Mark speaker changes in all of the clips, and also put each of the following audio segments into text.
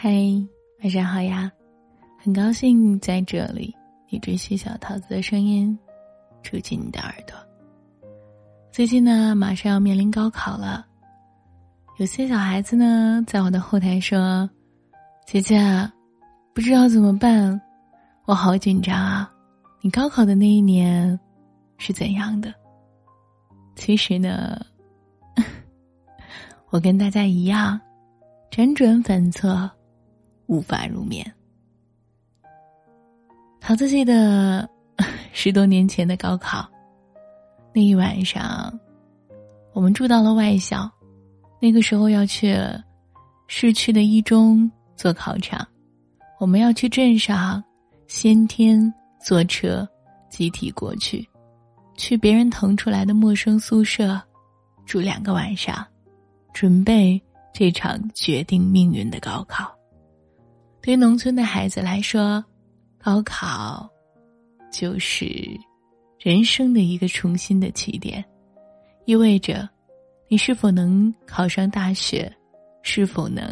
Speaker 1: 嗨，晚上好呀！很高兴在这里，你追寻小桃子的声音，住进你的耳朵。最近呢，马上要面临高考了，有些小孩子呢，在我的后台说：“姐姐，不知道怎么办，我好紧张啊！你高考的那一年是怎样的？”其实呢，我跟大家一样，辗转反侧。无法入眠。桃子记得十多年前的高考，那一晚上，我们住到了外校，那个时候要去市区的一中做考场，我们要去镇上先天坐车集体过去，去别人腾出来的陌生宿舍住两个晚上，准备这场决定命运的高考。对于农村的孩子来说，高考就是人生的一个重新的起点，意味着你是否能考上大学，是否能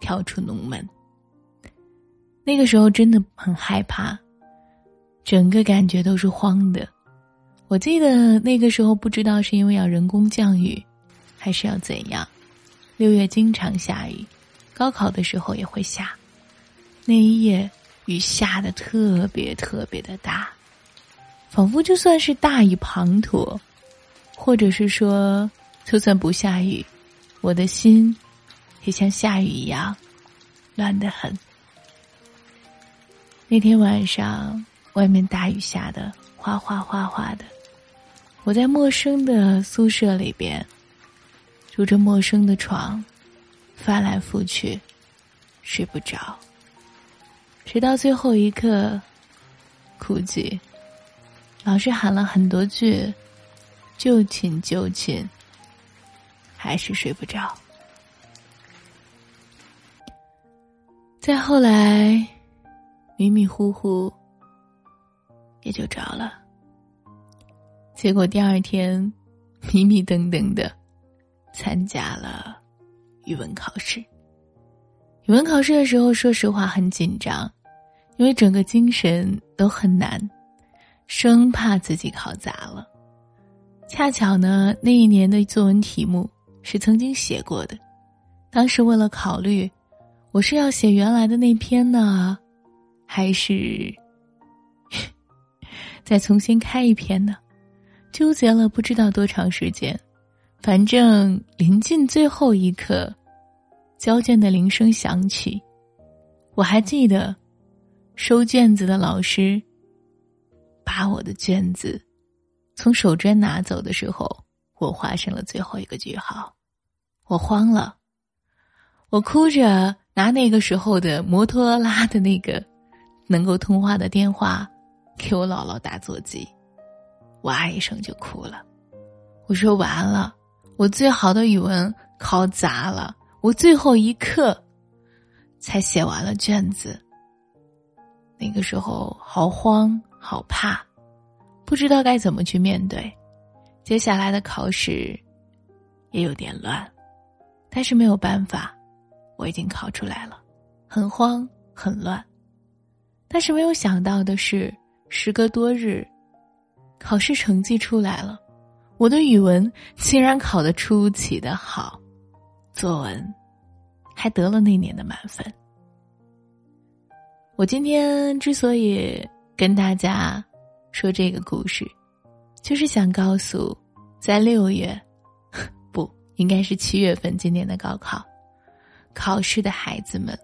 Speaker 1: 跳出农门。那个时候真的很害怕，整个感觉都是慌的。我记得那个时候不知道是因为要人工降雨，还是要怎样，六月经常下雨，高考的时候也会下。那一夜，雨下的特别特别的大，仿佛就算是大雨滂沱，或者是说，就算不下雨，我的心也像下雨一样乱得很。那天晚上，外面大雨下的哗哗哗哗的，我在陌生的宿舍里边，住着陌生的床，翻来覆去，睡不着。直到最后一刻，估计老师喊了很多句“就寝就寝”，还是睡不着。再后来，迷迷糊糊也就着了。结果第二天，迷迷瞪瞪的参加了语文考试。语文考试的时候，说实话很紧张。因为整个精神都很难，生怕自己考砸了。恰巧呢，那一年的作文题目是曾经写过的。当时为了考虑，我是要写原来的那篇呢，还是 再重新开一篇呢？纠结了不知道多长时间。反正临近最后一刻，交卷的铃声响起，我还记得。收卷子的老师把我的卷子从手绢拿走的时候，我画上了最后一个句号。我慌了，我哭着拿那个时候的摩托拉的那个能够通话的电话给我姥姥打座机，哇一声就哭了。我说完了，我最好的语文考砸了，我最后一刻才写完了卷子。那个时候好慌好怕，不知道该怎么去面对。接下来的考试也有点乱，但是没有办法，我已经考出来了，很慌很乱。但是没有想到的是，时隔多日，考试成绩出来了，我的语文竟然考得出奇的好，作文还得了那年的满分。我今天之所以跟大家说这个故事，就是想告诉，在六月，不应该是七月份今年的高考考试的孩子们，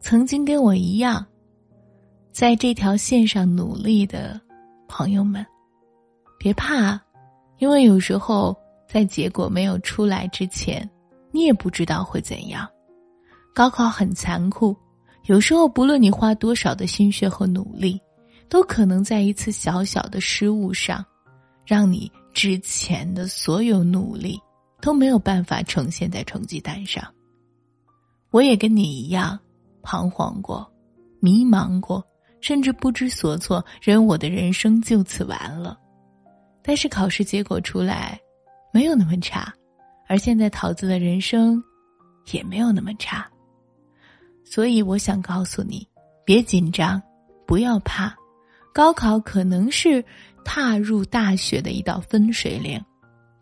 Speaker 1: 曾经跟我一样，在这条线上努力的朋友们，别怕，因为有时候在结果没有出来之前，你也不知道会怎样。高考很残酷。有时候，不论你花多少的心血和努力，都可能在一次小小的失误上，让你之前的所有努力都没有办法呈现在成绩单上。我也跟你一样，彷徨过，迷茫过，甚至不知所措，认为我的人生就此完了。但是考试结果出来，没有那么差，而现在桃子的人生，也没有那么差。所以我想告诉你，别紧张，不要怕。高考可能是踏入大学的一道分水岭，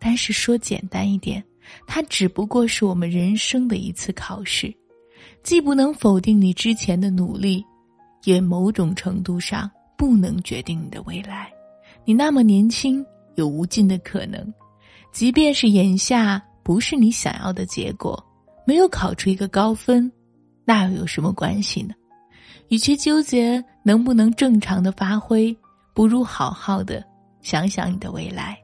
Speaker 1: 但是说简单一点，它只不过是我们人生的一次考试，既不能否定你之前的努力，也某种程度上不能决定你的未来。你那么年轻，有无尽的可能，即便是眼下不是你想要的结果，没有考出一个高分，那又有什么关系呢？与其纠结能不能正常的发挥，不如好好的想想你的未来，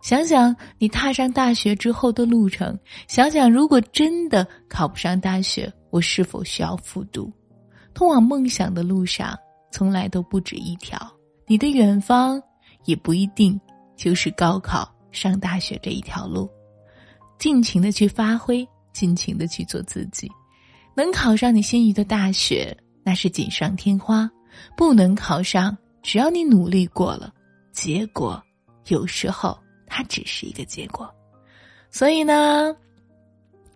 Speaker 1: 想想你踏上大学之后的路程，想想如果真的考不上大学，我是否需要复读？通往梦想的路上，从来都不止一条，你的远方也不一定就是高考上大学这一条路。尽情的去发挥，尽情的去做自己，能考上你心仪的大学。那是锦上添花，不能考上，只要你努力过了，结果有时候它只是一个结果。所以呢，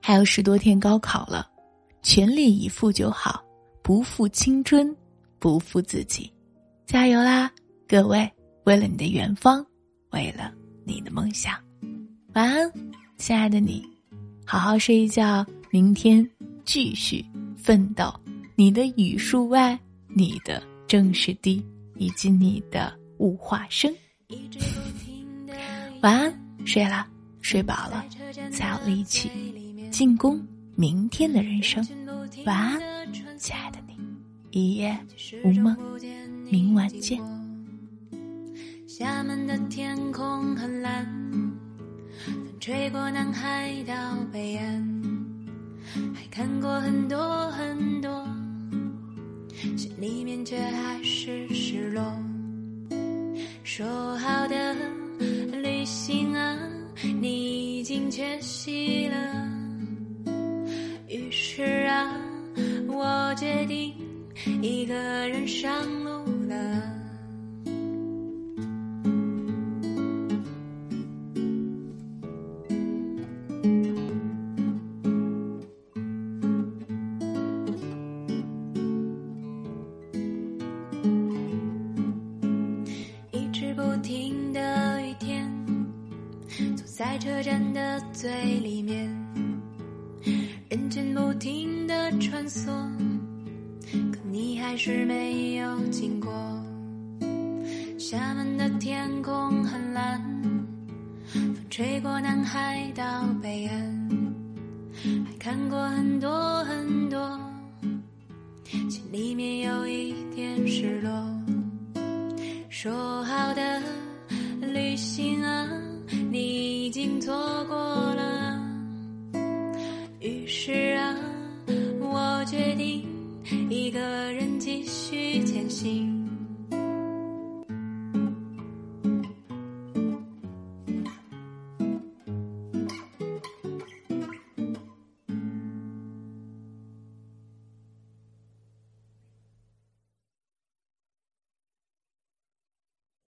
Speaker 1: 还有十多天高考了，全力以赴就好，不负青春，不负自己，加油啦，各位！为了你的远方，为了你的梦想，晚安，亲爱的你，好好睡一觉，明天继续奋斗。你的语数外，你的正史地，以及你的物化生。晚安，睡了，睡饱了，才有力气进攻明天的人生。晚安，亲爱的你，一夜无梦，明晚见。厦门的天空很蓝，风吹过南海到北岸，还看过很多很多。心里面却还是失落。说好的旅行啊，你已经缺席了。于是啊，我决定一个人上路了。在车站的最里面，人群不停的穿梭，可你还是没有经过。厦门的天空很蓝，风吹过南海到北岸，还看过很多很多，心里面有一点失落。说好的错过了。于是啊我决定一个人继续前行。